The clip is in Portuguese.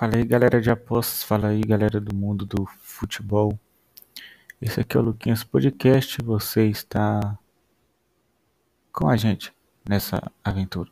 Fala aí galera de apostas, fala aí galera do mundo do futebol. Esse aqui é o Luquinhas Podcast. Você está com a gente nessa aventura.